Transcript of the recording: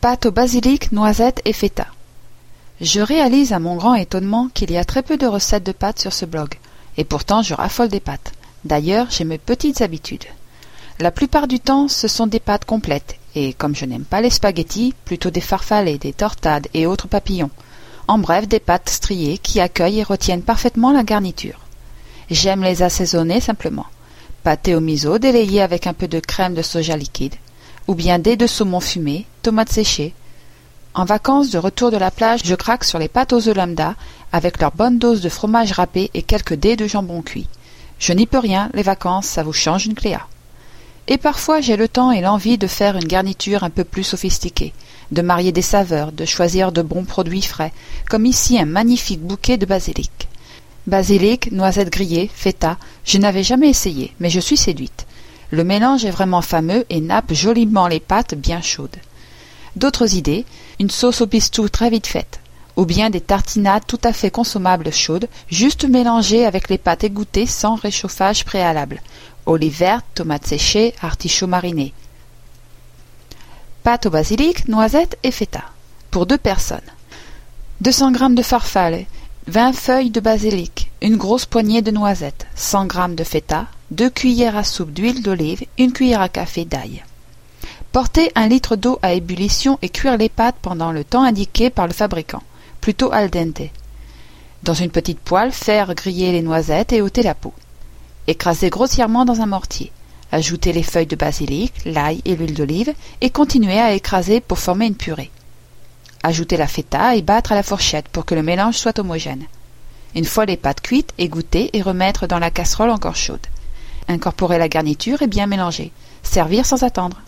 Pâte au basilic, noisettes et feta. Je réalise à mon grand étonnement qu'il y a très peu de recettes de pâtes sur ce blog, et pourtant je raffole des pâtes. D'ailleurs, j'ai mes petites habitudes. La plupart du temps, ce sont des pâtes complètes, et comme je n'aime pas les spaghettis, plutôt des farfalets, des tortades et autres papillons. En bref, des pâtes striées qui accueillent et retiennent parfaitement la garniture. J'aime les assaisonner simplement. Pâté au miso délayé avec un peu de crème de soja liquide, ou bien dés de saumon fumé, tomates séchées. En vacances, de retour de la plage, je craque sur les pâtes aux œufs lambda, avec leur bonne dose de fromage râpé et quelques dés de jambon cuit. Je n'y peux rien, les vacances, ça vous change une cléa. Et parfois j'ai le temps et l'envie de faire une garniture un peu plus sophistiquée, de marier des saveurs, de choisir de bons produits frais, comme ici un magnifique bouquet de basilic. Basilic, noisettes grillées, feta, je n'avais jamais essayé, mais je suis séduite. Le mélange est vraiment fameux et nappe joliment les pâtes bien chaudes. D'autres idées, une sauce au pistou très vite faite, ou bien des tartinades tout à fait consommables chaudes, juste mélangées avec les pâtes égouttées sans réchauffage préalable, olives vertes, tomates séchées, artichauts marinés. Pâte au basilic, noisettes et feta. Pour deux personnes. 200 g de farfalle, 20 feuilles de basilic, une grosse poignée de noisettes, 100 g de feta, deux cuillères à soupe d'huile d'olive, une cuillère à café d'ail. Porter un litre d'eau à ébullition et cuire les pâtes pendant le temps indiqué par le fabricant, plutôt al dente. Dans une petite poêle, faire griller les noisettes et ôter la peau. Écraser grossièrement dans un mortier. Ajouter les feuilles de basilic, l'ail et l'huile d'olive et continuer à écraser pour former une purée. Ajouter la feta et battre à la fourchette pour que le mélange soit homogène. Une fois les pâtes cuites, égoutter et remettre dans la casserole encore chaude. Incorporer la garniture et bien mélanger. Servir sans attendre.